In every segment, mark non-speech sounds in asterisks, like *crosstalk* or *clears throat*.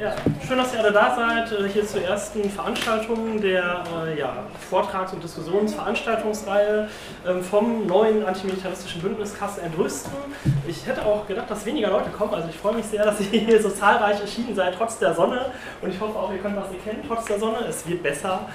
Ja, schön, dass ihr alle da seid. Äh, hier zur ersten Veranstaltung der äh, ja, Vortrags- und Diskussionsveranstaltungsreihe ähm, vom neuen antimilitaristischen Bündnis Kassel Entrüsten. Ich hätte auch gedacht, dass weniger Leute kommen. Also ich freue mich sehr, *laughs* dass ihr hier so zahlreich erschienen seid, trotz der Sonne. Und ich hoffe auch, ihr könnt was erkennen, trotz der Sonne. Es wird besser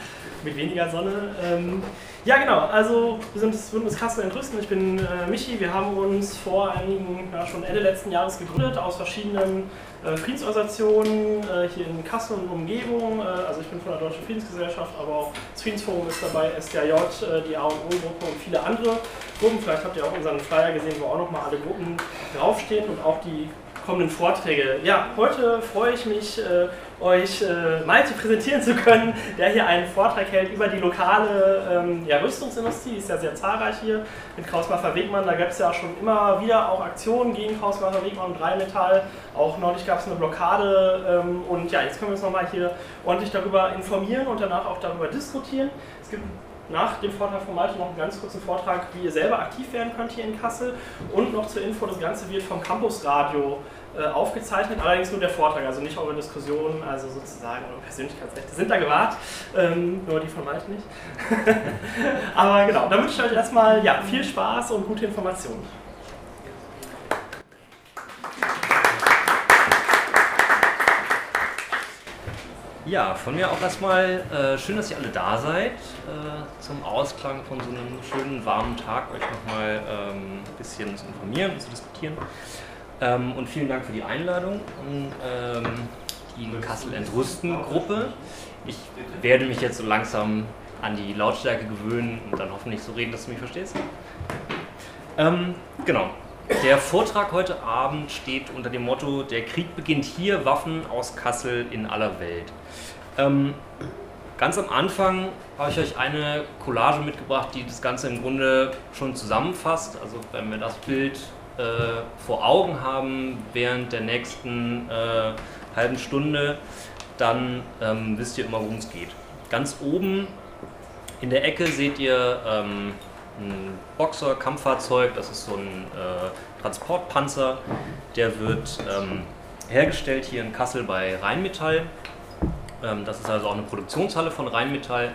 mit weniger Sonne. Ähm, ja, genau. Also wir sind das Bündnis Kassel Entrüsten. Ich bin äh, Michi. Wir haben uns vor einigen, ja, schon Ende letzten Jahres gegründet aus verschiedenen äh, Friedensorganisationen äh, hier in Kassel und Umgebung. Äh, also ich bin von der Deutschen Friedensgesellschaft, aber auch das Friedensforum ist dabei, SDJ, äh, die A&O-Gruppe und viele andere Gruppen. Vielleicht habt ihr auch unseren Flyer gesehen, wo auch nochmal alle Gruppen draufstehen und auch die kommenden Vorträge. Ja, heute freue ich mich, äh, euch äh, Malte präsentieren zu können, der hier einen Vortrag hält über die lokale ähm, ja, Rüstungsindustrie. Die ist ja sehr zahlreich hier mit Krausmacher Wegmann. Da gab es ja schon immer wieder auch Aktionen gegen Krausmacher Wegmann und Rheinmetall. Auch neulich gab es eine Blockade. Ähm, und ja, jetzt können wir uns nochmal hier ordentlich darüber informieren und danach auch darüber diskutieren. Es gibt nach dem Vortrag von Malte noch einen ganz kurzen Vortrag, wie ihr selber aktiv werden könnt hier in Kassel. Und noch zur Info, das Ganze wird vom Campusradio äh, aufgezeichnet, allerdings nur der Vortrag, also nicht eure Diskussionen, also sozusagen eure Persönlichkeitsrechte sind da gewahrt, ähm, nur die von Malte nicht. *laughs* Aber genau, dann wünsche ich euch erstmal ja, viel Spaß und gute Informationen. Ja, von mir auch erstmal äh, schön, dass ihr alle da seid. Äh, zum Ausklang von so einem schönen warmen Tag euch nochmal ähm, ein bisschen zu informieren und zu diskutieren. Ähm, und vielen Dank für die Einladung an ähm, die Kassel Entrüsten Gruppe. Ich werde mich jetzt so langsam an die Lautstärke gewöhnen und dann hoffentlich so reden, dass du mich verstehst. Ähm, genau. Der Vortrag heute Abend steht unter dem Motto: Der Krieg beginnt hier, Waffen aus Kassel in aller Welt. Ähm, ganz am Anfang habe ich euch eine Collage mitgebracht, die das Ganze im Grunde schon zusammenfasst. Also, wenn wir das Bild vor Augen haben während der nächsten äh, halben Stunde, dann ähm, wisst ihr immer, worum es geht. Ganz oben in der Ecke seht ihr ähm, ein Boxer-Kampffahrzeug, das ist so ein äh, Transportpanzer, der wird ähm, hergestellt hier in Kassel bei Rheinmetall. Ähm, das ist also auch eine Produktionshalle von Rheinmetall.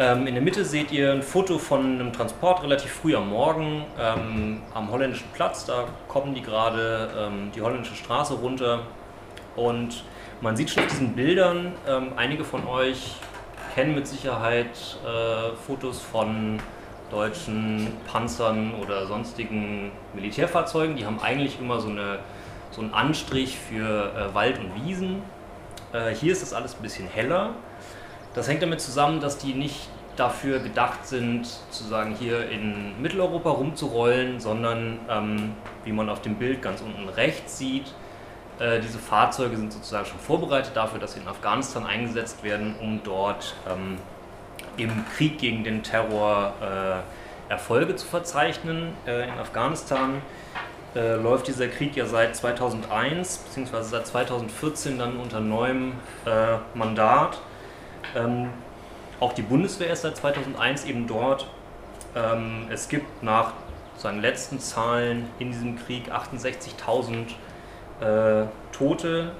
Ähm, in der Mitte seht ihr ein Foto von einem Transport relativ früh am Morgen ähm, am holländischen Platz. Da kommen die gerade ähm, die holländische Straße runter und man sieht schon auf diesen Bildern, ähm, einige von euch kennen mit Sicherheit äh, Fotos von deutschen Panzern oder sonstigen Militärfahrzeugen. Die haben eigentlich immer so, eine, so einen Anstrich für äh, Wald und Wiesen. Äh, hier ist das alles ein bisschen heller. Das hängt damit zusammen, dass die nicht dafür gedacht sind, sozusagen hier in Mitteleuropa rumzurollen, sondern ähm, wie man auf dem Bild ganz unten rechts sieht, äh, diese Fahrzeuge sind sozusagen schon vorbereitet dafür, dass sie in Afghanistan eingesetzt werden, um dort ähm, im Krieg gegen den Terror äh, Erfolge zu verzeichnen. Äh, in Afghanistan äh, läuft dieser Krieg ja seit 2001 bzw. seit 2014 dann unter neuem äh, Mandat. Ähm, auch die Bundeswehr ist seit 2001 eben dort. Ähm, es gibt nach seinen letzten Zahlen in diesem Krieg 68.000 äh, Tote.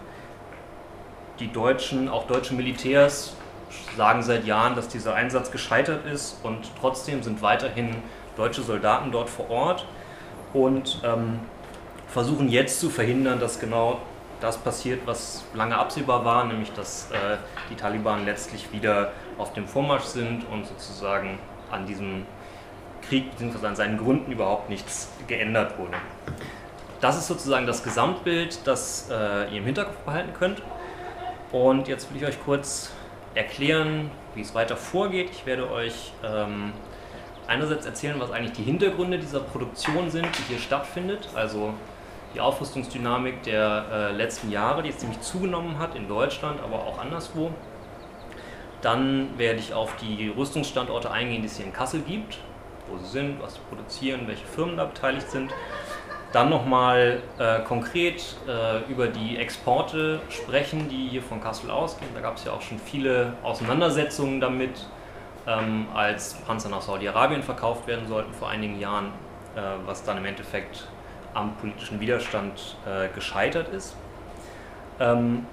Die deutschen, auch deutsche Militärs sagen seit Jahren, dass dieser Einsatz gescheitert ist und trotzdem sind weiterhin deutsche Soldaten dort vor Ort und ähm, versuchen jetzt zu verhindern, dass genau das passiert, was lange absehbar war, nämlich dass äh, die Taliban letztlich wieder auf dem Vormarsch sind und sozusagen an diesem Krieg bzw. an seinen Gründen überhaupt nichts geändert wurde. Das ist sozusagen das Gesamtbild, das äh, ihr im Hinterkopf behalten könnt. Und jetzt will ich euch kurz erklären, wie es weiter vorgeht. Ich werde euch ähm, einerseits erzählen, was eigentlich die Hintergründe dieser Produktion sind, die hier stattfindet. Also die Aufrüstungsdynamik der äh, letzten Jahre, die jetzt ziemlich zugenommen hat in Deutschland, aber auch anderswo. Dann werde ich auf die Rüstungsstandorte eingehen, die es hier in Kassel gibt, wo sie sind, was sie produzieren, welche Firmen da beteiligt sind. Dann nochmal äh, konkret äh, über die Exporte sprechen, die hier von Kassel ausgehen. Da gab es ja auch schon viele Auseinandersetzungen damit, ähm, als Panzer nach Saudi-Arabien verkauft werden sollten vor einigen Jahren, äh, was dann im Endeffekt am politischen Widerstand äh, gescheitert ist. Ähm,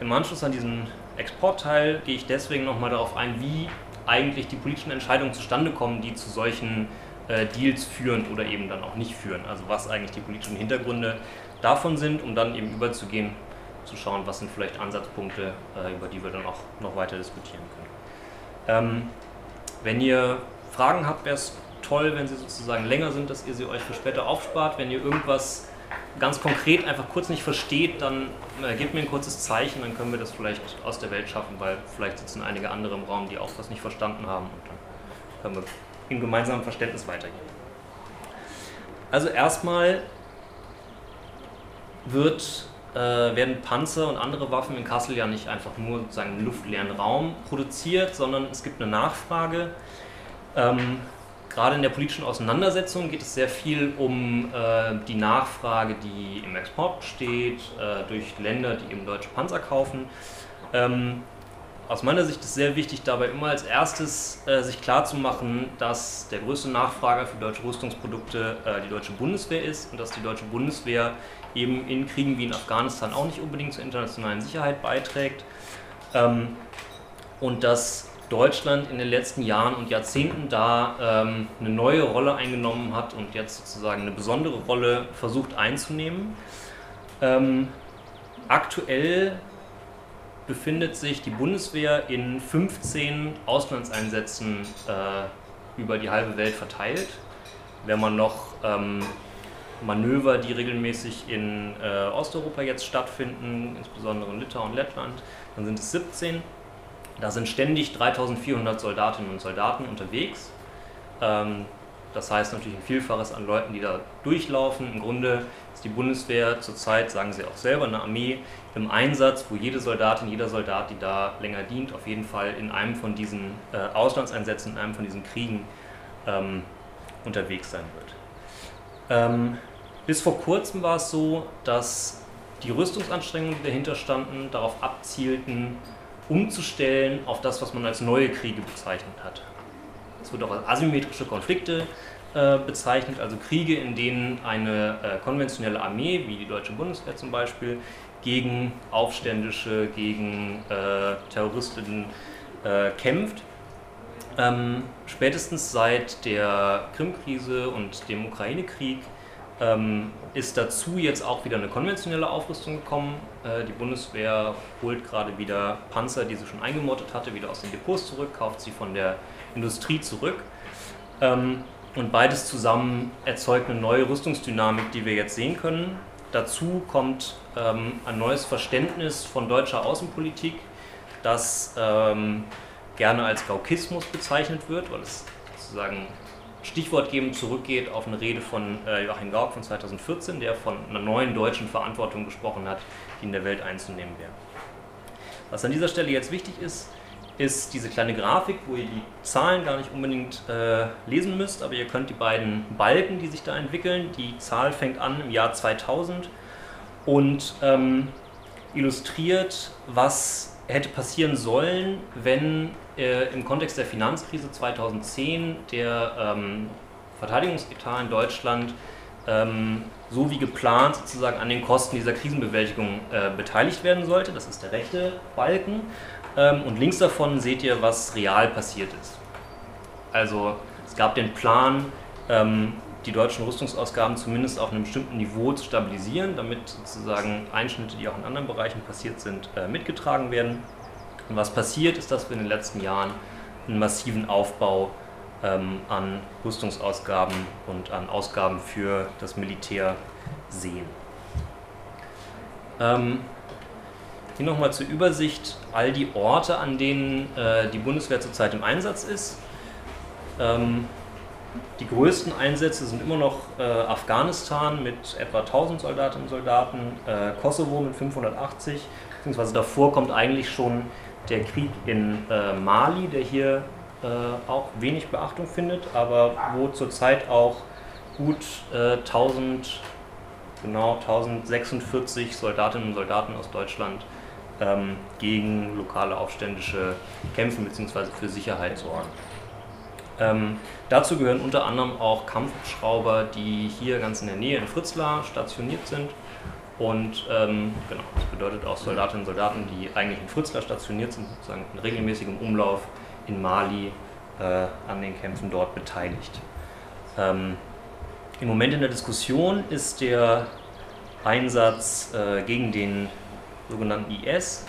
im Anschluss an diesen Exportteil gehe ich deswegen nochmal darauf ein, wie eigentlich die politischen Entscheidungen zustande kommen, die zu solchen äh, Deals führen oder eben dann auch nicht führen. Also was eigentlich die politischen Hintergründe davon sind, um dann eben überzugehen, zu schauen, was sind vielleicht Ansatzpunkte, äh, über die wir dann auch noch weiter diskutieren können. Ähm, wenn ihr Fragen habt, wäre es toll, wenn sie sozusagen länger sind, dass ihr sie euch für später aufspart. Wenn ihr irgendwas ganz konkret einfach kurz nicht versteht, dann äh, gebt mir ein kurzes Zeichen, dann können wir das vielleicht aus der Welt schaffen, weil vielleicht sitzen einige andere im Raum, die auch was nicht verstanden haben und dann können wir im gemeinsamen Verständnis weitergehen. Also erstmal wird, äh, werden Panzer und andere Waffen in Kassel ja nicht einfach nur sozusagen im luftleeren Raum produziert, sondern es gibt eine Nachfrage. Ähm, gerade in der politischen Auseinandersetzung geht es sehr viel um äh, die Nachfrage, die im Export besteht, äh, durch Länder, die eben deutsche Panzer kaufen. Ähm, aus meiner Sicht ist sehr wichtig, dabei immer als erstes äh, sich klarzumachen, dass der größte Nachfrager für deutsche Rüstungsprodukte äh, die deutsche Bundeswehr ist und dass die deutsche Bundeswehr eben in Kriegen wie in Afghanistan auch nicht unbedingt zur internationalen Sicherheit beiträgt. Ähm, und dass Deutschland in den letzten Jahren und Jahrzehnten da ähm, eine neue Rolle eingenommen hat und jetzt sozusagen eine besondere Rolle versucht einzunehmen. Ähm, aktuell befindet sich die Bundeswehr in 15 Auslandseinsätzen äh, über die halbe Welt verteilt. Wenn man noch ähm, Manöver, die regelmäßig in äh, Osteuropa jetzt stattfinden, insbesondere in Litauen und Lettland, dann sind es 17. Da sind ständig 3400 Soldatinnen und Soldaten unterwegs. Ähm, das heißt natürlich ein Vielfaches an Leuten, die da durchlaufen. Im Grunde ist die Bundeswehr zurzeit, sagen sie auch selber, eine Armee im Einsatz, wo jede Soldatin, jeder Soldat, die da länger dient, auf jeden Fall in einem von diesen äh, Auslandseinsätzen, in einem von diesen Kriegen ähm, unterwegs sein wird. Ähm, bis vor kurzem war es so, dass die Rüstungsanstrengungen, die dahinter standen, darauf abzielten, umzustellen auf das, was man als neue Kriege bezeichnet hat. Es wird auch als asymmetrische Konflikte äh, bezeichnet, also Kriege, in denen eine äh, konventionelle Armee, wie die deutsche Bundeswehr zum Beispiel, gegen Aufständische, gegen äh, Terroristinnen äh, kämpft. Ähm, spätestens seit der Krimkrise und dem Ukraine-Krieg ähm, ist dazu jetzt auch wieder eine konventionelle Aufrüstung gekommen. Äh, die Bundeswehr holt gerade wieder Panzer, die sie schon eingemottet hatte, wieder aus den Depots zurück, kauft sie von der Industrie zurück. Ähm, und beides zusammen erzeugt eine neue Rüstungsdynamik, die wir jetzt sehen können. Dazu kommt ähm, ein neues Verständnis von deutscher Außenpolitik, das ähm, gerne als Gaukismus bezeichnet wird, weil es sozusagen stichwortgebend zurückgeht auf eine Rede von äh, Joachim Gauck von 2014, der von einer neuen deutschen Verantwortung gesprochen hat, die in der Welt einzunehmen wäre. Was an dieser Stelle jetzt wichtig ist, ist diese kleine Grafik, wo ihr die Zahlen gar nicht unbedingt äh, lesen müsst, aber ihr könnt die beiden Balken, die sich da entwickeln, die Zahl fängt an im Jahr 2000 und ähm, illustriert, was hätte passieren sollen, wenn äh, im Kontext der Finanzkrise 2010 der ähm, Verteidigungsetat in Deutschland ähm, so wie geplant sozusagen an den Kosten dieser Krisenbewältigung äh, beteiligt werden sollte. Das ist der rechte Balken. Ähm, und links davon seht ihr, was real passiert ist. Also es gab den Plan, ähm, die deutschen Rüstungsausgaben zumindest auf einem bestimmten Niveau zu stabilisieren, damit sozusagen Einschnitte, die auch in anderen Bereichen passiert sind, äh, mitgetragen werden. Und was passiert, ist, dass wir in den letzten Jahren einen massiven Aufbau ähm, an Rüstungsausgaben und an Ausgaben für das Militär sehen. Ähm, hier nochmal zur Übersicht all die Orte, an denen äh, die Bundeswehr zurzeit im Einsatz ist. Ähm, die größten Einsätze sind immer noch äh, Afghanistan mit etwa 1000 Soldatinnen und Soldaten, äh, Kosovo mit 580, beziehungsweise davor kommt eigentlich schon der Krieg in äh, Mali, der hier äh, auch wenig Beachtung findet, aber wo zurzeit auch gut 1000, äh, genau 1046 Soldatinnen und Soldaten aus Deutschland ähm, gegen lokale Aufständische kämpfen bzw. für Sicherheit sorgen. Ähm, dazu gehören unter anderem auch Kampfhubschrauber, die hier ganz in der Nähe in Fritzlar stationiert sind Und ähm, genau, das bedeutet auch Soldatinnen und Soldaten, die eigentlich in Fritzlar stationiert sind, sozusagen in regelmäßigem Umlauf in Mali äh, an den Kämpfen dort beteiligt. Ähm, Im Moment in der Diskussion ist der Einsatz äh, gegen den sogenannten IS.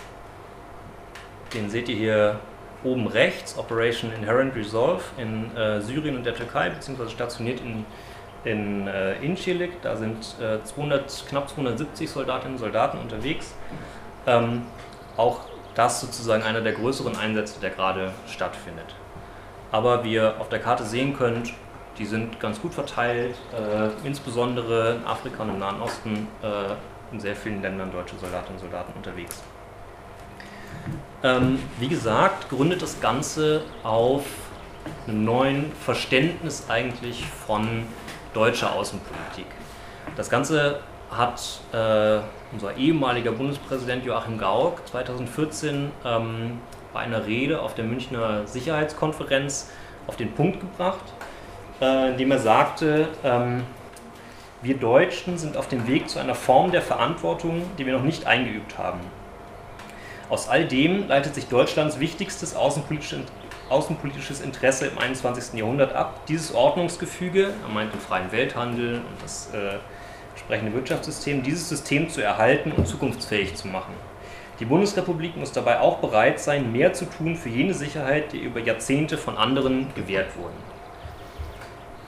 Den seht ihr hier oben rechts, Operation Inherent Resolve in äh, Syrien und der Türkei, beziehungsweise stationiert in, in äh, Incirlik. Da sind 200, äh, knapp 270 Soldatinnen und Soldaten unterwegs. Ähm, auch das sozusagen einer der größeren Einsätze, der gerade stattfindet. Aber wie ihr auf der Karte sehen könnt, die sind ganz gut verteilt, äh, insbesondere in Afrika und im Nahen Osten, äh, in sehr vielen Ländern deutsche Soldatinnen und Soldaten unterwegs. Ähm, wie gesagt, gründet das Ganze auf einem neuen Verständnis eigentlich von deutscher Außenpolitik. Das Ganze hat äh, unser ehemaliger Bundespräsident Joachim Gauck 2014 ähm, bei einer Rede auf der Münchner Sicherheitskonferenz auf den Punkt gebracht, äh, indem er sagte, ähm, wir Deutschen sind auf dem Weg zu einer Form der Verantwortung, die wir noch nicht eingeübt haben. Aus all dem leitet sich Deutschlands wichtigstes außenpolitisches Interesse im 21. Jahrhundert ab. Dieses Ordnungsgefüge, er meint den freien Welthandel und das äh, entsprechende Wirtschaftssystem, dieses System zu erhalten und zukunftsfähig zu machen. Die Bundesrepublik muss dabei auch bereit sein, mehr zu tun für jene Sicherheit, die über Jahrzehnte von anderen gewährt wurden.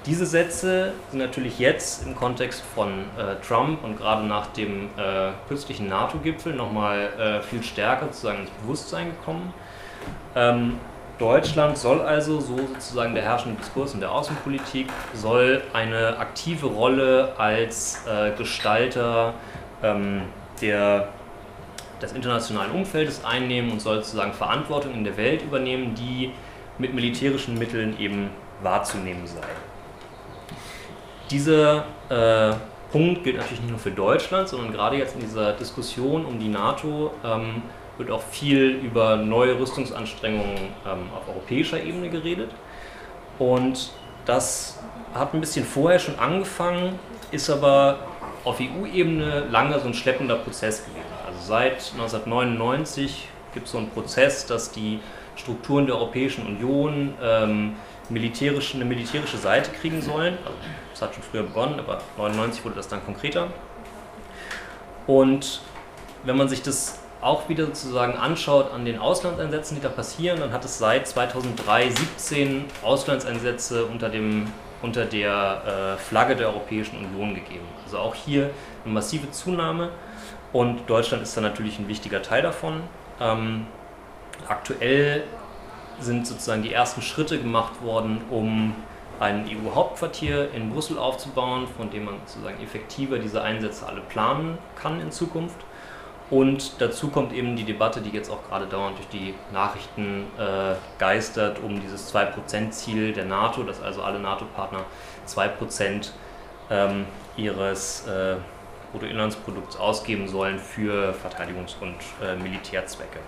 Diese Sätze sind natürlich jetzt im Kontext von äh, Trump und gerade nach dem äh, kürzlichen NATO-Gipfel nochmal äh, viel stärker sozusagen ins Bewusstsein gekommen. Ähm, Deutschland soll also, so sozusagen der herrschende Diskurs in der Außenpolitik, soll eine aktive Rolle als äh, Gestalter ähm, der, des internationalen Umfeldes einnehmen und soll sozusagen Verantwortung in der Welt übernehmen, die mit militärischen Mitteln eben wahrzunehmen sei. Dieser äh, Punkt gilt natürlich nicht nur für Deutschland, sondern gerade jetzt in dieser Diskussion um die NATO ähm, wird auch viel über neue Rüstungsanstrengungen ähm, auf europäischer Ebene geredet. Und das hat ein bisschen vorher schon angefangen, ist aber auf EU-Ebene lange so ein schleppender Prozess gewesen. Also seit 1999 gibt es so einen Prozess, dass die Strukturen der Europäischen Union ähm, militärisch, eine militärische Seite kriegen sollen. Also, das hat schon früher begonnen, aber 1999 wurde das dann konkreter. Und wenn man sich das auch wieder sozusagen anschaut an den Auslandseinsätzen, die da passieren, dann hat es seit 2003 17 Auslandseinsätze unter, dem, unter der äh, Flagge der Europäischen Union gegeben. Also auch hier eine massive Zunahme und Deutschland ist da natürlich ein wichtiger Teil davon. Ähm, aktuell sind sozusagen die ersten Schritte gemacht worden, um ein EU-Hauptquartier in Brüssel aufzubauen, von dem man sozusagen effektiver diese Einsätze alle planen kann in Zukunft. Und dazu kommt eben die Debatte, die jetzt auch gerade dauernd durch die Nachrichten äh, geistert, um dieses 2%-Ziel der NATO, dass also alle NATO-Partner 2% ähm, ihres äh, Bruttoinlandsprodukts ausgeben sollen für Verteidigungs- und äh, Militärzwecke.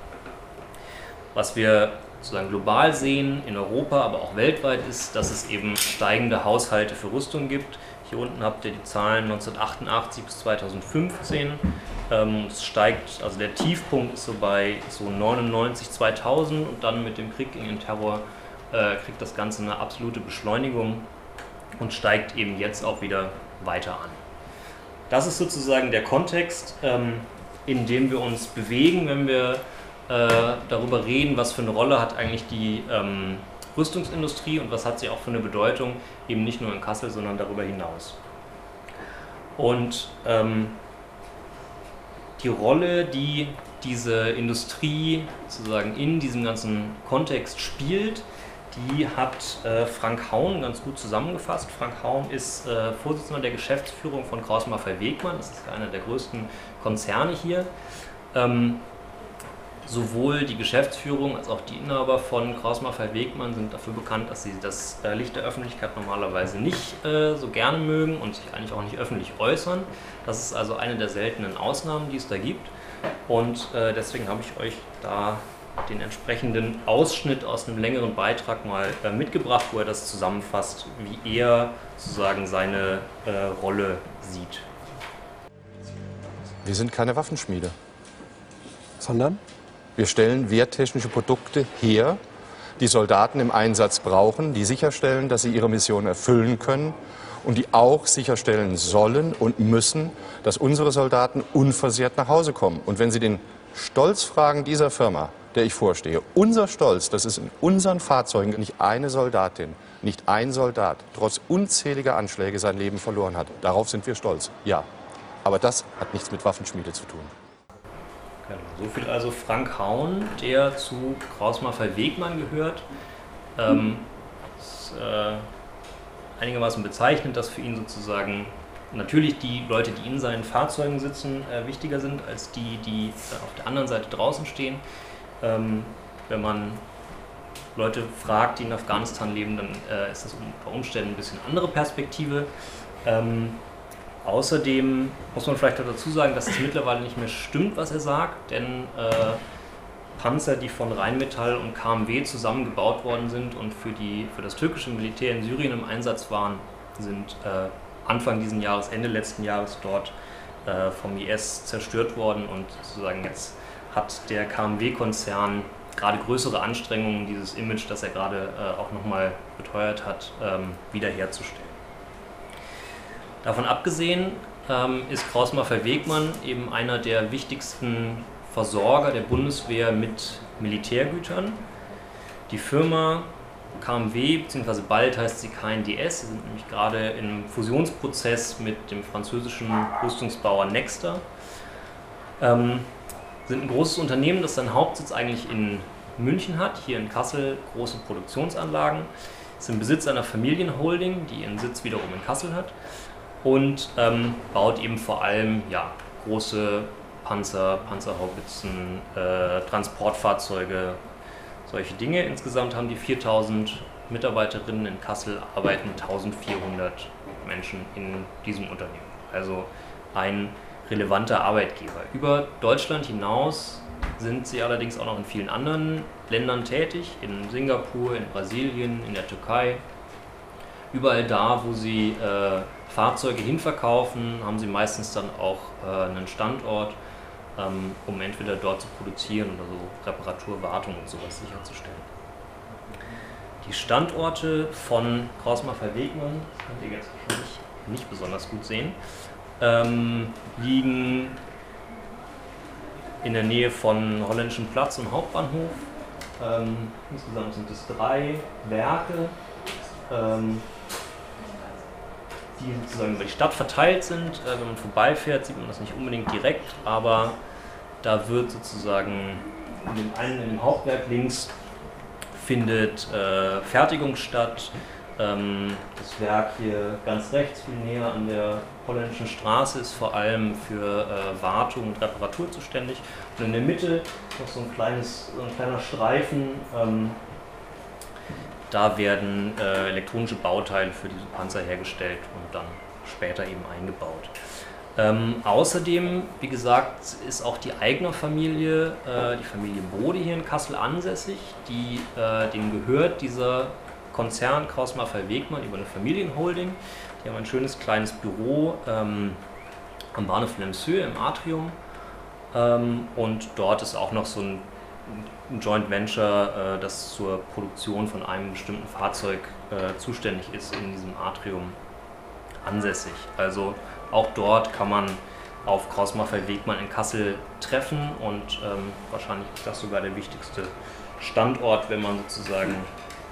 Was wir sozusagen global sehen, in Europa, aber auch weltweit, ist, dass es eben steigende Haushalte für Rüstung gibt. Hier unten habt ihr die Zahlen 1988 bis 2015. Ähm, es steigt, also der Tiefpunkt ist so bei so 99, 2000 und dann mit dem Krieg gegen den Terror äh, kriegt das Ganze eine absolute Beschleunigung und steigt eben jetzt auch wieder weiter an. Das ist sozusagen der Kontext, ähm, in dem wir uns bewegen, wenn wir äh, darüber reden, was für eine Rolle hat eigentlich die ähm, Rüstungsindustrie und was hat sie auch für eine Bedeutung, eben nicht nur in Kassel, sondern darüber hinaus. Und ähm, die Rolle, die diese Industrie sozusagen in diesem ganzen Kontext spielt, die hat äh, Frank Haun ganz gut zusammengefasst. Frank Haun ist äh, Vorsitzender der Geschäftsführung von Kraus Maffei Wegmann, das ist einer der größten Konzerne hier. Ähm, sowohl die Geschäftsführung als auch die Inhaber von Kraus Maffei Wegmann sind dafür bekannt, dass sie das äh, Licht der Öffentlichkeit normalerweise nicht äh, so gerne mögen und sich eigentlich auch nicht öffentlich äußern. Das ist also eine der seltenen Ausnahmen, die es da gibt. Und äh, deswegen habe ich euch da den entsprechenden Ausschnitt aus einem längeren Beitrag mal äh, mitgebracht, wo er das zusammenfasst, wie er sozusagen seine äh, Rolle sieht. Wir sind keine Waffenschmiede. Sondern? Wir stellen wehrtechnische Produkte her, die Soldaten im Einsatz brauchen, die sicherstellen, dass sie ihre Mission erfüllen können und die auch sicherstellen sollen und müssen, dass unsere Soldaten unversehrt nach Hause kommen. Und wenn Sie den Stolz fragen dieser Firma, der ich vorstehe, unser Stolz, dass es in unseren Fahrzeugen nicht eine Soldatin, nicht ein Soldat trotz unzähliger Anschläge sein Leben verloren hat. Darauf sind wir stolz, ja. Aber das hat nichts mit Waffenschmiede zu tun. Genau. So viel also Frank Haun, der zu Kraus-Maffei Wegmann gehört. Ähm, ist, äh, einigermaßen bezeichnet, dass für ihn sozusagen natürlich die Leute, die in seinen Fahrzeugen sitzen, äh, wichtiger sind als die, die äh, auf der anderen Seite draußen stehen. Ähm, wenn man Leute fragt, die in Afghanistan leben, dann äh, ist das unter Umständen ein bisschen andere Perspektive. Ähm, außerdem muss man vielleicht dazu sagen, dass es mittlerweile nicht mehr stimmt, was er sagt, denn äh, Panzer, die von Rheinmetall und KMW zusammengebaut worden sind und für, die, für das türkische Militär in Syrien im Einsatz waren, sind äh, Anfang dieses Jahres, Ende letzten Jahres dort äh, vom IS zerstört worden und sozusagen jetzt hat der KMW-Konzern gerade größere Anstrengungen, dieses Image, das er gerade äh, auch nochmal beteuert hat, ähm, wiederherzustellen. Davon abgesehen ähm, ist Kraus-Maffei Wegmann eben einer der wichtigsten Versorger der Bundeswehr mit Militärgütern. Die Firma KMW, beziehungsweise bald heißt sie KNDS, sie sind nämlich gerade im Fusionsprozess mit dem französischen Rüstungsbauer Nexter. Ähm, sind ein großes Unternehmen, das seinen Hauptsitz eigentlich in München hat, hier in Kassel große Produktionsanlagen, ist im Besitz einer Familienholding, die ihren Sitz wiederum in Kassel hat und ähm, baut eben vor allem ja, große Panzer, Panzerhaubitzen, äh, Transportfahrzeuge, solche Dinge. Insgesamt haben die 4000 Mitarbeiterinnen in Kassel, arbeiten 1400 Menschen in diesem Unternehmen. Also ein relevanter Arbeitgeber. Über Deutschland hinaus sind sie allerdings auch noch in vielen anderen Ländern tätig, in Singapur, in Brasilien, in der Türkei. Überall da, wo sie äh, Fahrzeuge hinverkaufen, haben sie meistens dann auch äh, einen Standort, ähm, um entweder dort zu produzieren oder so Reparatur, Wartung und sowas sicherzustellen. Die Standorte von Krausmacher Wegmann, das könnt ihr jetzt wahrscheinlich nicht besonders gut sehen, ähm, liegen in der Nähe von Holländischen Platz und Hauptbahnhof. Ähm, insgesamt sind es drei Werke, ähm, die sozusagen über die Stadt verteilt sind. Äh, wenn man vorbeifährt, sieht man das nicht unbedingt direkt, aber da wird sozusagen in dem einen, in dem Hauptwerk links, findet äh, Fertigung statt. Ähm, das Werk hier ganz rechts, viel näher an der holländischen Straße, ist vor allem für äh, Wartung und Reparatur zuständig. Und in der Mitte noch so ein, kleines, so ein kleiner Streifen. Ähm, da werden äh, elektronische Bauteile für diese Panzer hergestellt und dann später eben eingebaut. Ähm, außerdem, wie gesagt, ist auch die Eigner-Familie, äh, die Familie Bode hier in Kassel ansässig. Die, äh, denen gehört dieser Konzern Kraus Maffei Wegmann über eine Familienholding. Die haben ein schönes kleines Büro ähm, am Bahnhof Lemsö im Atrium. Ähm, und dort ist auch noch so ein, ein Joint Venture, äh, das zur Produktion von einem bestimmten Fahrzeug äh, zuständig ist, in diesem Atrium ansässig. Also auch dort kann man auf Kraus-Maffei Wegmann in Kassel treffen und ähm, wahrscheinlich ist das sogar der wichtigste Standort, wenn man sozusagen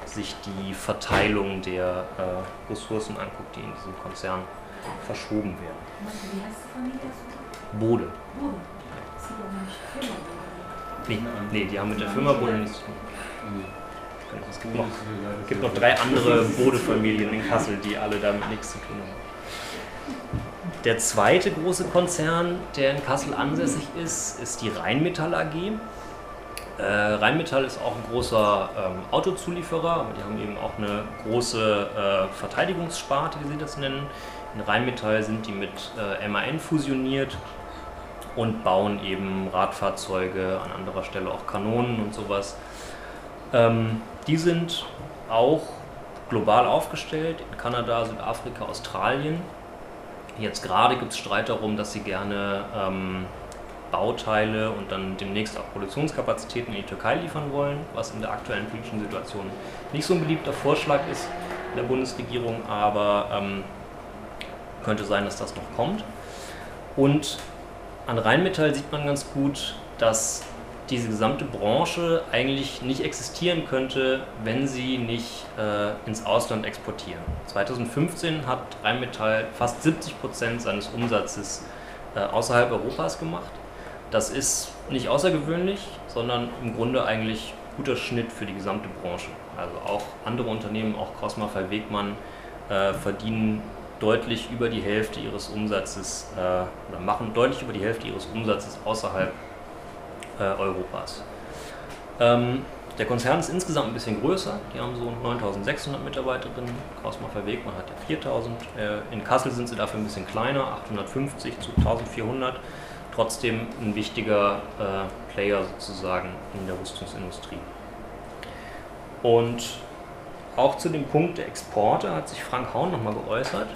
sich die Verteilung der äh, Ressourcen anguckt, die in diesem Konzern verschoben werden. Wie heißt die Familie? Bode. Bode. Nee, nee, die haben mit der Firma Bode nichts zu tun. Es gibt noch, gibt noch drei andere Bode-Familien in Kassel, die alle damit nichts zu tun haben. Der zweite große Konzern, der in Kassel ansässig ist, ist die Rheinmetall AG. Äh, Rheinmetall ist auch ein großer ähm, Autozulieferer, aber die haben eben auch eine große äh, Verteidigungssparte, wie sie das nennen. In Rheinmetall sind die mit äh, MAN fusioniert und bauen eben Radfahrzeuge, an anderer Stelle auch Kanonen und sowas. Ähm, die sind auch global aufgestellt in Kanada, Südafrika, Australien Jetzt gerade gibt es Streit darum, dass sie gerne ähm, Bauteile und dann demnächst auch Produktionskapazitäten in die Türkei liefern wollen, was in der aktuellen politischen Situation nicht so ein beliebter Vorschlag ist der Bundesregierung, aber ähm, könnte sein, dass das noch kommt. Und an Rheinmetall sieht man ganz gut, dass diese gesamte Branche eigentlich nicht existieren könnte, wenn sie nicht äh, ins Ausland exportieren. 2015 hat Rheinmetall fast 70 Prozent seines Umsatzes äh, außerhalb Europas gemacht. Das ist nicht außergewöhnlich, sondern im Grunde eigentlich guter Schnitt für die gesamte Branche. Also auch andere Unternehmen, auch Cosma Wegmann, äh, verdienen deutlich über die Hälfte ihres Umsatzes äh, oder machen deutlich über die Hälfte ihres Umsatzes außerhalb äh, Europas. Ähm, der Konzern ist insgesamt ein bisschen größer. Die haben so 9600 Mitarbeiterinnen. Krausmacher Wegmann hat ja 4000. Äh, in Kassel sind sie dafür ein bisschen kleiner, 850 zu 1400. Trotzdem ein wichtiger äh, Player sozusagen in der Rüstungsindustrie. Und auch zu dem Punkt der Exporte hat sich Frank Haun nochmal geäußert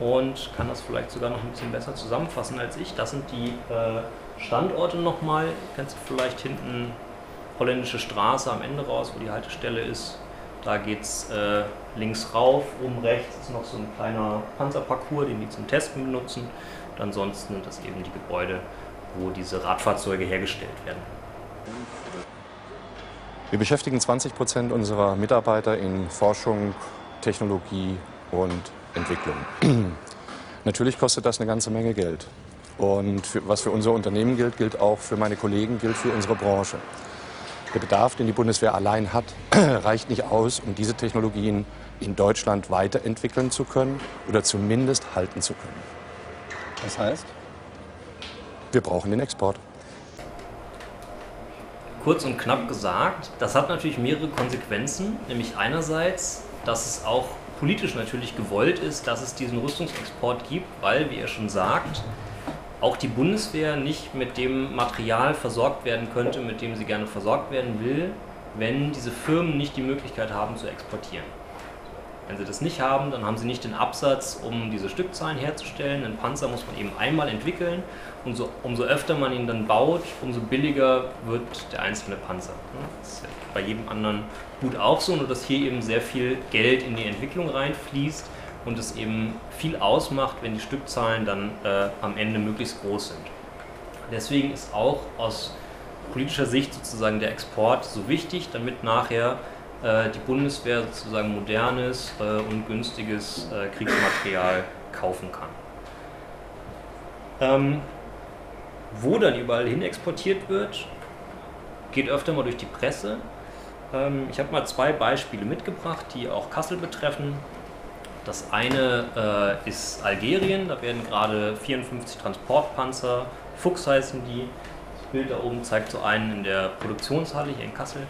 und kann das vielleicht sogar noch ein bisschen besser zusammenfassen als ich. Das sind die äh, Standorte nochmal. Kennst du vielleicht hinten Holländische Straße am Ende raus, wo die Haltestelle ist. Da geht es äh, links rauf, oben rechts ist noch so ein kleiner Panzerparcours, den die zum Testen benutzen. Und ansonsten sind das eben die Gebäude, wo diese Radfahrzeuge hergestellt werden. Wir beschäftigen 20 Prozent unserer Mitarbeiter in Forschung, Technologie und Entwicklung. *clears throat* Natürlich kostet das eine ganze Menge Geld. Und für, was für unser Unternehmen gilt, gilt auch für meine Kollegen, gilt für unsere Branche. Der Bedarf, den die Bundeswehr allein hat, *clears throat* reicht nicht aus, um diese Technologien in Deutschland weiterentwickeln zu können oder zumindest halten zu können. Das heißt? Wir brauchen den Export. Kurz und knapp gesagt, das hat natürlich mehrere Konsequenzen, nämlich einerseits, dass es auch politisch natürlich gewollt ist, dass es diesen Rüstungsexport gibt, weil, wie er schon sagt, auch die Bundeswehr nicht mit dem Material versorgt werden könnte, mit dem sie gerne versorgt werden will, wenn diese Firmen nicht die Möglichkeit haben zu exportieren. Wenn sie das nicht haben, dann haben sie nicht den Absatz, um diese Stückzahlen herzustellen. Ein Panzer muss man eben einmal entwickeln und so, umso öfter man ihn dann baut, umso billiger wird der einzelne Panzer. Das ist bei jedem anderen Gut auch so, nur dass hier eben sehr viel Geld in die Entwicklung reinfließt und es eben viel ausmacht, wenn die Stückzahlen dann äh, am Ende möglichst groß sind. Deswegen ist auch aus politischer Sicht sozusagen der Export so wichtig, damit nachher äh, die Bundeswehr sozusagen modernes äh, und günstiges äh, Kriegsmaterial kaufen kann. Ähm, wo dann überall hin exportiert wird, geht öfter mal durch die Presse. Ähm, ich habe mal zwei Beispiele mitgebracht, die auch Kassel betreffen. Das eine äh, ist Algerien, da werden gerade 54 Transportpanzer, Fuchs heißen die. Das Bild da oben zeigt so einen in der Produktionshalle hier in Kassel.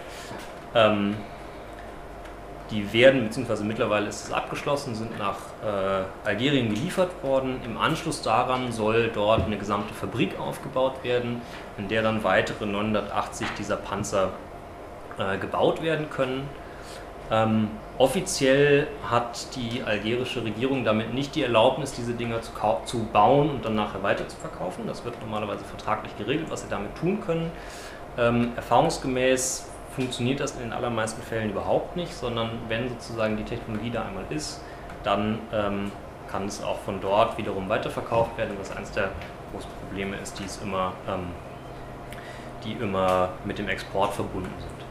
Ähm, die werden, beziehungsweise mittlerweile ist es abgeschlossen, sind nach äh, Algerien geliefert worden. Im Anschluss daran soll dort eine gesamte Fabrik aufgebaut werden, in der dann weitere 980 dieser Panzer äh, gebaut werden können. Ähm, offiziell hat die algerische Regierung damit nicht die Erlaubnis, diese Dinger zu, zu bauen und dann nachher weiter zu verkaufen. Das wird normalerweise vertraglich geregelt, was sie damit tun können. Ähm, erfahrungsgemäß funktioniert das in den allermeisten Fällen überhaupt nicht, sondern wenn sozusagen die Technologie da einmal ist, dann ähm, kann es auch von dort wiederum weiterverkauft werden, was eines der großen Probleme ist, die, immer, ähm, die immer mit dem Export verbunden sind.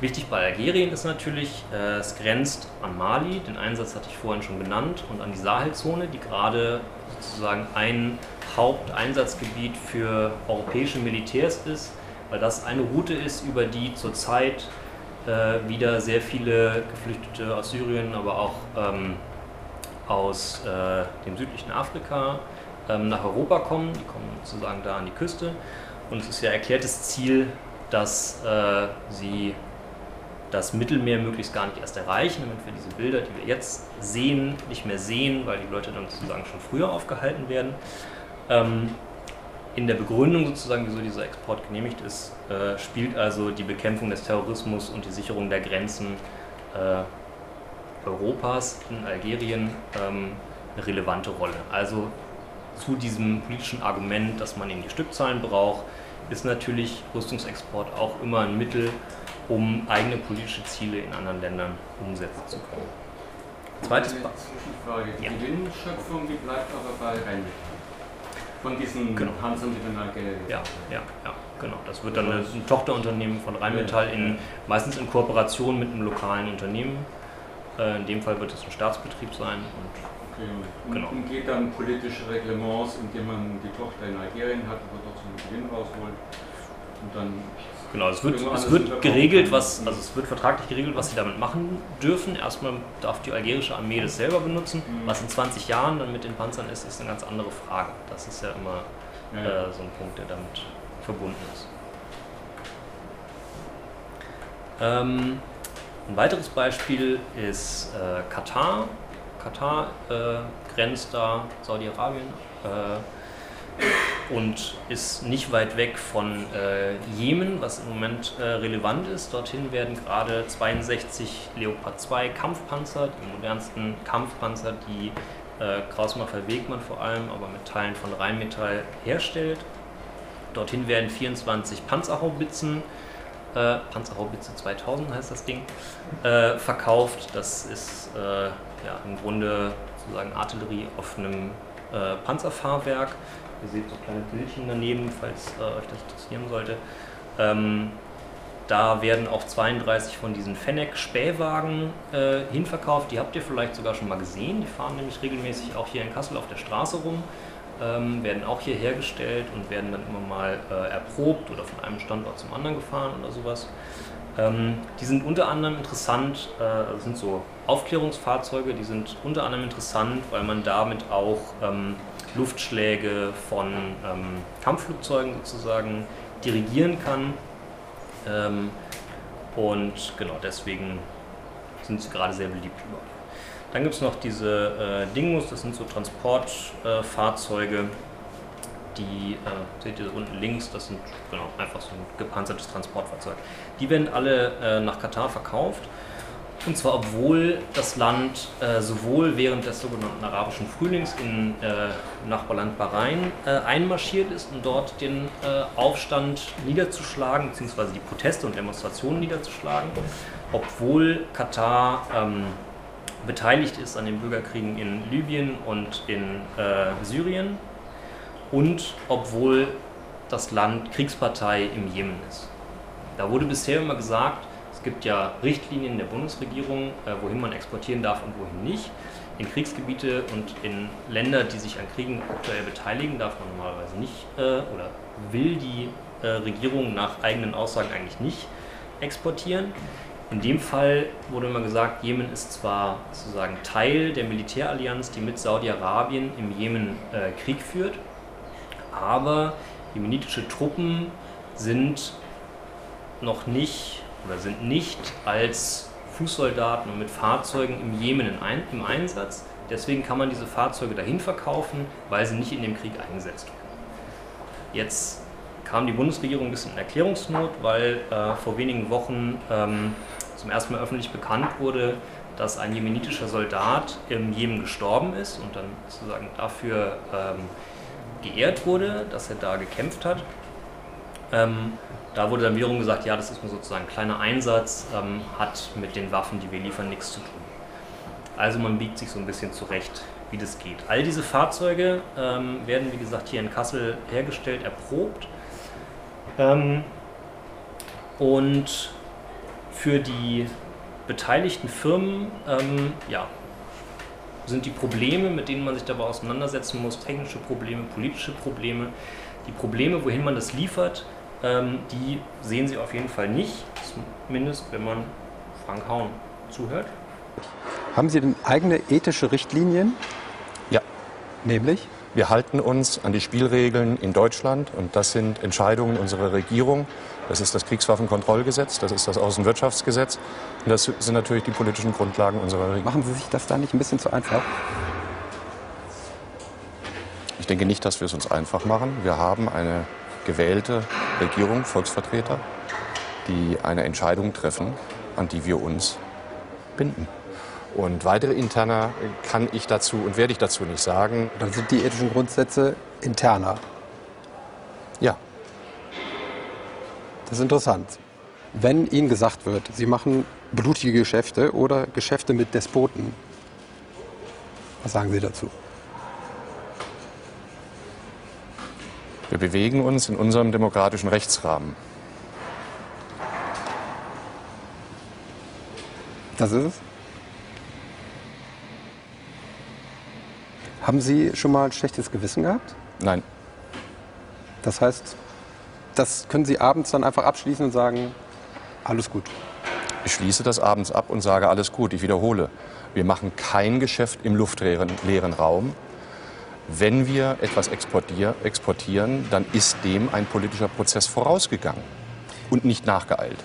Wichtig bei Algerien ist natürlich, äh, es grenzt an Mali, den Einsatz hatte ich vorhin schon genannt, und an die Sahelzone, die gerade sozusagen ein Haupteinsatzgebiet für europäische Militärs ist, weil das eine Route ist, über die zurzeit äh, wieder sehr viele Geflüchtete aus Syrien, aber auch ähm, aus äh, dem südlichen Afrika ähm, nach Europa kommen. Die kommen sozusagen da an die Küste. Und es ist ja erklärtes Ziel, dass äh, sie das Mittelmeer möglichst gar nicht erst erreichen, damit wir diese Bilder, die wir jetzt sehen, nicht mehr sehen, weil die Leute dann sozusagen schon früher aufgehalten werden. Ähm, in der Begründung sozusagen, wieso dieser Export genehmigt ist, äh, spielt also die Bekämpfung des Terrorismus und die Sicherung der Grenzen äh, Europas in Algerien ähm, eine relevante Rolle. Also zu diesem politischen Argument, dass man eben die Stückzahlen braucht, ist natürlich Rüstungsexport auch immer ein Mittel, um eigene politische Ziele in anderen Ländern umsetzen zu können. Zweites Eine Zwischenfrage. Die ja. Gewinnschöpfung, die bleibt aber bei Rheinmetall. Von diesen genau. Panzern, die dann Geld. Ja, ja, ja, genau. Das wird dann ein Tochterunternehmen von Rheinmetall, in, meistens in Kooperation mit einem lokalen Unternehmen. Äh, in dem Fall wird es ein Staatsbetrieb sein. Und, okay. und genau. umgeht dann politische Reglements, indem man die Tochter in Algerien hat, aber dort so einen Gewinn rausholt und dann Genau, es wird, es wird geregelt, was, also es wird vertraglich geregelt, was sie damit machen dürfen. Erstmal darf die algerische Armee das selber benutzen. Mhm. Was in 20 Jahren dann mit den Panzern ist, ist eine ganz andere Frage. Das ist ja immer. Äh, so ein Punkt, der damit verbunden ist. Ähm, ein weiteres Beispiel ist äh, Katar. Katar äh, grenzt da Saudi-Arabien. Äh, und ist nicht weit weg von äh, Jemen, was im Moment äh, relevant ist. Dorthin werden gerade 62 Leopard 2 Kampfpanzer, die modernsten Kampfpanzer, die äh, Krausmacher Wegmann vor allem, aber mit Teilen von Rheinmetall herstellt. Dorthin werden 24 Panzerhaubitzen, äh, Panzerhaubitze 2000 heißt das Ding, äh, verkauft. Das ist äh, ja, im Grunde sozusagen Artillerie auf einem äh, Panzerfahrwerk Ihr seht so kleine Bildchen daneben, falls äh, euch das interessieren sollte. Ähm, da werden auch 32 von diesen Fennec-Spähwagen äh, hinverkauft. Die habt ihr vielleicht sogar schon mal gesehen. Die fahren nämlich regelmäßig auch hier in Kassel auf der Straße rum, ähm, werden auch hier hergestellt und werden dann immer mal äh, erprobt oder von einem Standort zum anderen gefahren oder sowas. Ähm, die sind unter anderem interessant, äh, sind so Aufklärungsfahrzeuge, die sind unter anderem interessant, weil man damit auch ähm, Luftschläge von ähm, Kampfflugzeugen sozusagen dirigieren kann. Ähm, und genau deswegen sind sie gerade sehr beliebt überall. Dann gibt es noch diese äh, Dingus, das sind so Transportfahrzeuge, äh, die, seht ihr unten links, das sind genau, einfach so ein gepanzertes Transportfahrzeug. Die werden alle äh, nach Katar verkauft und zwar obwohl das Land äh, sowohl während des sogenannten arabischen Frühlings in äh, Nachbarland Bahrain äh, einmarschiert ist, um dort den äh, Aufstand niederzuschlagen, beziehungsweise die Proteste und Demonstrationen niederzuschlagen, obwohl Katar ähm, beteiligt ist an den Bürgerkriegen in Libyen und in äh, Syrien und obwohl das Land Kriegspartei im Jemen ist. Da wurde bisher immer gesagt, gibt ja Richtlinien der Bundesregierung, äh, wohin man exportieren darf und wohin nicht. In Kriegsgebiete und in Länder, die sich an Kriegen aktuell beteiligen, darf man normalerweise nicht äh, oder will die äh, Regierung nach eigenen Aussagen eigentlich nicht exportieren. In dem Fall wurde immer gesagt, Jemen ist zwar sozusagen Teil der Militärallianz, die mit Saudi-Arabien im Jemen äh, Krieg führt, aber jemenitische Truppen sind noch nicht oder sind nicht als Fußsoldaten und mit Fahrzeugen im Jemen im Einsatz. Deswegen kann man diese Fahrzeuge dahin verkaufen, weil sie nicht in dem Krieg eingesetzt werden. Jetzt kam die Bundesregierung ein bisschen in Erklärungsnot, weil äh, vor wenigen Wochen ähm, zum ersten Mal öffentlich bekannt wurde, dass ein jemenitischer Soldat im Jemen gestorben ist und dann sozusagen dafür ähm, geehrt wurde, dass er da gekämpft hat. Ähm, da wurde dann wiederum gesagt, ja, das ist nur sozusagen ein kleiner Einsatz, ähm, hat mit den Waffen, die wir liefern, nichts zu tun. Also man biegt sich so ein bisschen zurecht, wie das geht. All diese Fahrzeuge ähm, werden, wie gesagt, hier in Kassel hergestellt, erprobt. Ähm, und für die beteiligten Firmen ähm, ja, sind die Probleme, mit denen man sich dabei auseinandersetzen muss, technische Probleme, politische Probleme, die Probleme, wohin man das liefert, ähm, die sehen Sie auf jeden Fall nicht, zumindest wenn man Frank Haun zuhört. Haben Sie denn eigene ethische Richtlinien? Ja. Nämlich? Wir halten uns an die Spielregeln in Deutschland und das sind Entscheidungen unserer Regierung. Das ist das Kriegswaffenkontrollgesetz, das ist das Außenwirtschaftsgesetz und das sind natürlich die politischen Grundlagen unserer Regierung. Machen Sie sich das da nicht ein bisschen zu einfach? Ich denke nicht, dass wir es uns einfach machen. Wir haben eine gewählte Regierung, Volksvertreter, die eine Entscheidung treffen, an die wir uns binden. Und weitere interner kann ich dazu und werde ich dazu nicht sagen. Dann sind die ethischen Grundsätze interner. Ja. Das ist interessant. Wenn Ihnen gesagt wird, Sie machen blutige Geschäfte oder Geschäfte mit Despoten, was sagen Sie dazu? Wir bewegen uns in unserem demokratischen Rechtsrahmen. Das ist es? Haben Sie schon mal ein schlechtes Gewissen gehabt? Nein, Das heißt, das können Sie abends dann einfach abschließen und sagen, alles gut. ich schließe das abends ab und sage alles gut. Ich wiederhole, wir machen kein Geschäft im luftleeren leeren Raum. Wenn wir etwas exportier, exportieren, dann ist dem ein politischer Prozess vorausgegangen und nicht nachgeeilt.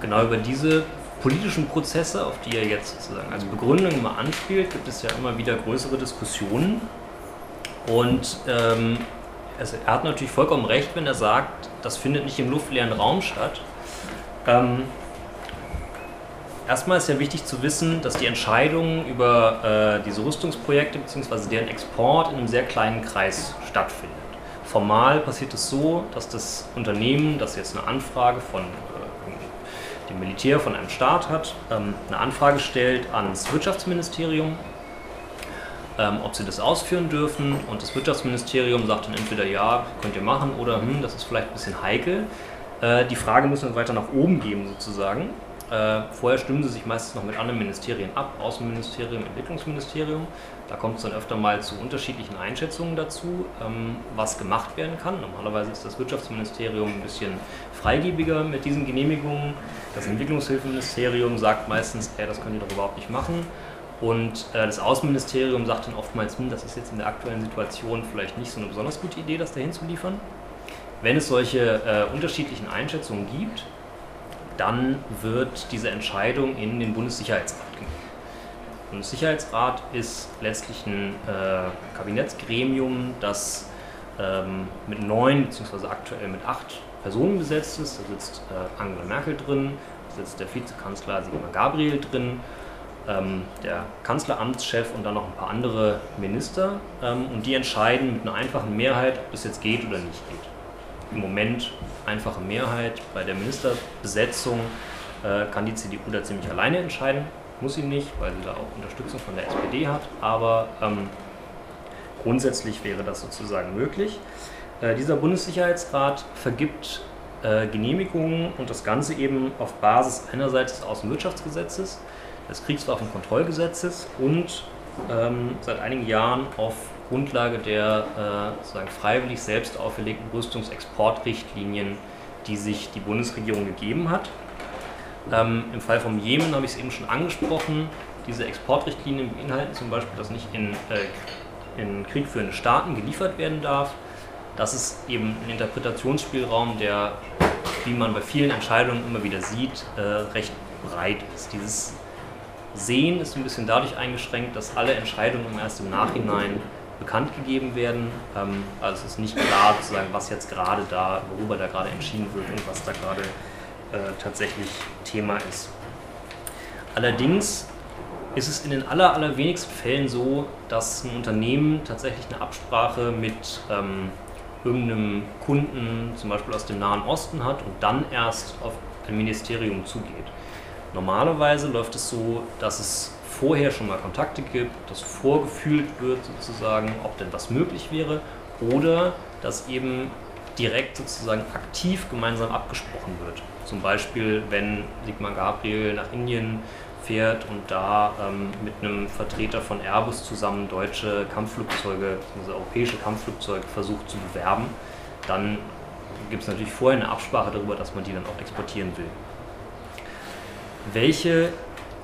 Genau über diese politischen Prozesse, auf die er jetzt sozusagen als Begründung immer anspielt, gibt es ja immer wieder größere Diskussionen. Und ähm, also er hat natürlich vollkommen recht, wenn er sagt, das findet nicht im luftleeren Raum statt. Ähm, erstmal ist ja wichtig zu wissen, dass die Entscheidung über äh, diese Rüstungsprojekte bzw. deren Export in einem sehr kleinen Kreis stattfindet. Formal passiert es so, dass das Unternehmen, das jetzt eine Anfrage von äh, dem Militär von einem Staat hat, ähm, eine Anfrage stellt ans Wirtschaftsministerium, ähm, ob sie das ausführen dürfen. Und das Wirtschaftsministerium sagt dann entweder ja, könnt ihr machen, oder hm, das ist vielleicht ein bisschen heikel. Äh, die Frage müssen wir weiter nach oben geben sozusagen. Äh, vorher stimmen sie sich meistens noch mit anderen Ministerien ab, Außenministerium, Entwicklungsministerium. Da kommt es dann öfter mal zu unterschiedlichen Einschätzungen dazu, ähm, was gemacht werden kann. Normalerweise ist das Wirtschaftsministerium ein bisschen freigebiger mit diesen Genehmigungen. Das Entwicklungshilfeministerium sagt meistens, äh, das könnt ihr doch überhaupt nicht machen. Und äh, das Außenministerium sagt dann oftmals, hm, das ist jetzt in der aktuellen Situation vielleicht nicht so eine besonders gute Idee, das dahin zu liefern. Wenn es solche äh, unterschiedlichen Einschätzungen gibt, dann wird diese Entscheidung in den Bundessicherheitsrat gegeben. Der Bundessicherheitsrat ist letztlich ein äh, Kabinettsgremium, das ähm, mit neun bzw. aktuell mit acht Personen besetzt ist. Da sitzt äh, Angela Merkel drin, da sitzt der Vizekanzler Sigmar Gabriel drin, ähm, der Kanzleramtschef und dann noch ein paar andere Minister. Ähm, und die entscheiden mit einer einfachen Mehrheit, ob das jetzt geht oder nicht geht im Moment einfache Mehrheit. Bei der Ministerbesetzung äh, kann die CDU da ziemlich alleine entscheiden. Muss sie nicht, weil sie da auch Unterstützung von der SPD hat. Aber ähm, grundsätzlich wäre das sozusagen möglich. Äh, dieser Bundessicherheitsrat vergibt äh, Genehmigungen und das Ganze eben auf Basis einerseits des Außenwirtschaftsgesetzes, des Kriegswaffenkontrollgesetzes und ähm, seit einigen Jahren auf Grundlage der äh, sozusagen freiwillig selbst auferlegten Rüstungsexportrichtlinien, die sich die Bundesregierung gegeben hat. Ähm, Im Fall vom Jemen habe ich es eben schon angesprochen. Diese Exportrichtlinien beinhalten zum Beispiel, dass nicht in, äh, in kriegführende Staaten geliefert werden darf. Das ist eben ein Interpretationsspielraum, der, wie man bei vielen Entscheidungen immer wieder sieht, äh, recht breit ist. Dieses Sehen ist ein bisschen dadurch eingeschränkt, dass alle Entscheidungen erst im Nachhinein bekannt gegeben werden. Ähm, also es ist nicht klar, sozusagen, was jetzt gerade da, worüber da gerade entschieden wird und was da gerade äh, tatsächlich Thema ist. Allerdings ist es in den aller, allerwenigsten Fällen so, dass ein Unternehmen tatsächlich eine Absprache mit ähm, irgendeinem Kunden, zum Beispiel aus dem Nahen Osten hat und dann erst auf ein Ministerium zugeht. Normalerweise läuft es so, dass es vorher schon mal Kontakte gibt, dass vorgefühlt wird sozusagen, ob denn was möglich wäre oder dass eben direkt sozusagen aktiv gemeinsam abgesprochen wird. Zum Beispiel, wenn Sigmar Gabriel nach Indien fährt und da ähm, mit einem Vertreter von Airbus zusammen deutsche Kampfflugzeuge, also europäische Kampfflugzeuge versucht zu bewerben, dann gibt es natürlich vorher eine Absprache darüber, dass man die dann auch exportieren will. Welche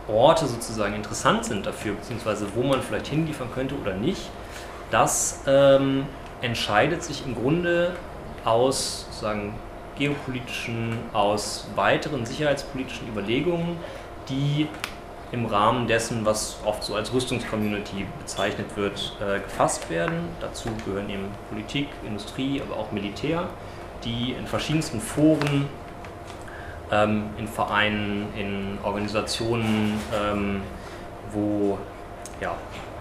Orte sozusagen interessant sind dafür, beziehungsweise wo man vielleicht hinliefern könnte oder nicht, das ähm, entscheidet sich im Grunde aus sozusagen geopolitischen, aus weiteren sicherheitspolitischen Überlegungen, die im Rahmen dessen, was oft so als Rüstungscommunity bezeichnet wird, äh, gefasst werden. Dazu gehören eben Politik, Industrie, aber auch Militär, die in verschiedensten Foren ähm, in Vereinen, in Organisationen ähm, wo ja,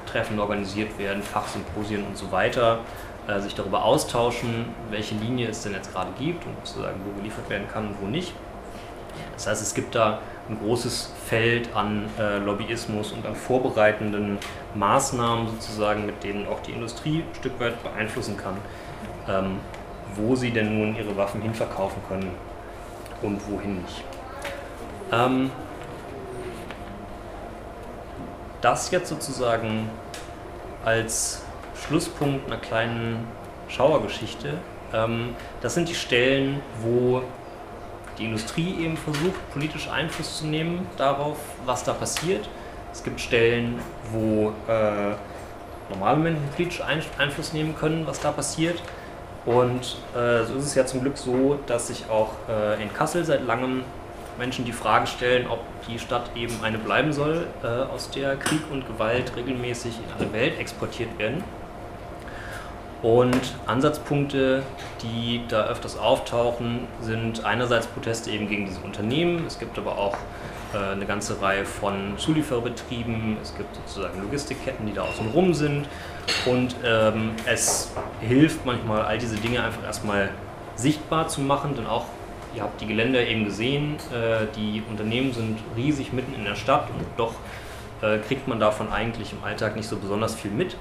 Treffen organisiert werden, Fachsymposien und so weiter, äh, sich darüber austauschen, welche Linie es denn jetzt gerade gibt und sozusagen, wo geliefert werden kann und wo nicht. Das heißt, es gibt da ein großes Feld an äh, Lobbyismus und an vorbereitenden Maßnahmen sozusagen, mit denen auch die Industrie ein Stück weit beeinflussen kann, ähm, wo sie denn nun ihre Waffen hinverkaufen können und wohin nicht. Ähm, das jetzt sozusagen als Schlusspunkt einer kleinen Schauergeschichte. Ähm, das sind die Stellen, wo die Industrie eben versucht, politisch Einfluss zu nehmen darauf, was da passiert. Es gibt Stellen, wo äh, normale Menschen politisch Einfluss nehmen können, was da passiert. Und äh, so ist es ja zum Glück so, dass sich auch äh, in Kassel seit langem Menschen die Frage stellen, ob die Stadt eben eine bleiben soll, äh, aus der Krieg und Gewalt regelmäßig in alle Welt exportiert werden. Und Ansatzpunkte, die da öfters auftauchen, sind einerseits Proteste eben gegen diese Unternehmen. Es gibt aber auch eine ganze Reihe von Zulieferbetrieben. Es gibt sozusagen Logistikketten, die da außen rum sind. Und ähm, es hilft manchmal, all diese Dinge einfach erstmal sichtbar zu machen, denn auch ihr habt die Geländer eben gesehen, äh, die Unternehmen sind riesig mitten in der Stadt und doch äh, kriegt man davon eigentlich im Alltag nicht so besonders viel mit.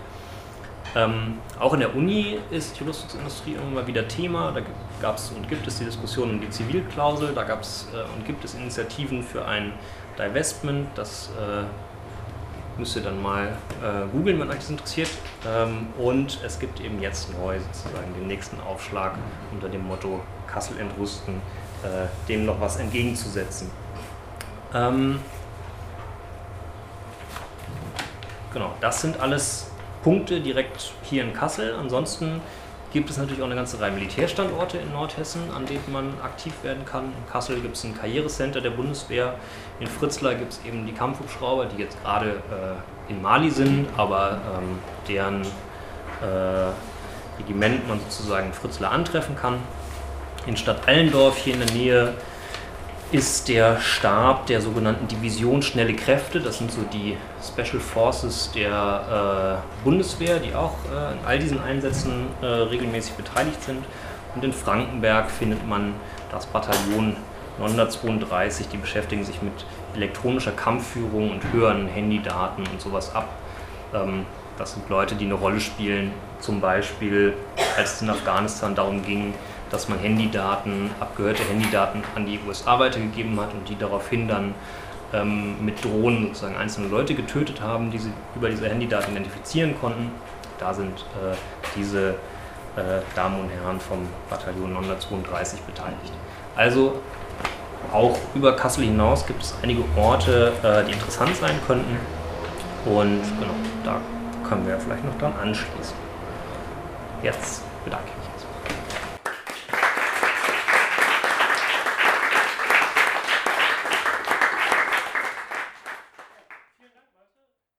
Ähm, auch in der Uni ist die Rüstungsindustrie immer wieder Thema. Da gab es und gibt es die Diskussion um die Zivilklausel. Da gab es äh, und gibt es Initiativen für ein Divestment. Das äh, müsst ihr dann mal äh, googeln, wenn euch das interessiert. Ähm, und es gibt eben jetzt neu sozusagen den nächsten Aufschlag unter dem Motto Kassel entrüsten, äh, dem noch was entgegenzusetzen. Ähm, genau, das sind alles Punkte direkt hier in Kassel. Ansonsten gibt es natürlich auch eine ganze Reihe Militärstandorte in Nordhessen, an denen man aktiv werden kann. In Kassel gibt es ein Karrierecenter der Bundeswehr. In Fritzlar gibt es eben die Kampfhubschrauber, die jetzt gerade äh, in Mali sind, aber ähm, deren äh, Regiment man sozusagen in Fritzlar antreffen kann. In Stadt Allendorf hier in der Nähe ist der Stab der sogenannten Division Schnelle Kräfte. Das sind so die Special Forces der äh, Bundeswehr, die auch äh, in all diesen Einsätzen äh, regelmäßig beteiligt sind. Und in Frankenberg findet man das Bataillon 932, die beschäftigen sich mit elektronischer Kampfführung und hören Handydaten und sowas ab. Ähm, das sind Leute, die eine Rolle spielen, zum Beispiel als es in Afghanistan darum ging, dass man Handydaten, abgehörte Handydaten an die USA weitergegeben hat und die daraufhin dann ähm, mit Drohnen sozusagen einzelne Leute getötet haben, die sie über diese Handydaten identifizieren konnten. Da sind äh, diese äh, Damen und Herren vom Bataillon 932 beteiligt. Also auch über Kassel hinaus gibt es einige Orte, äh, die interessant sein könnten. Und genau, da können wir vielleicht noch dran anschließen. Jetzt bedanke ich mich.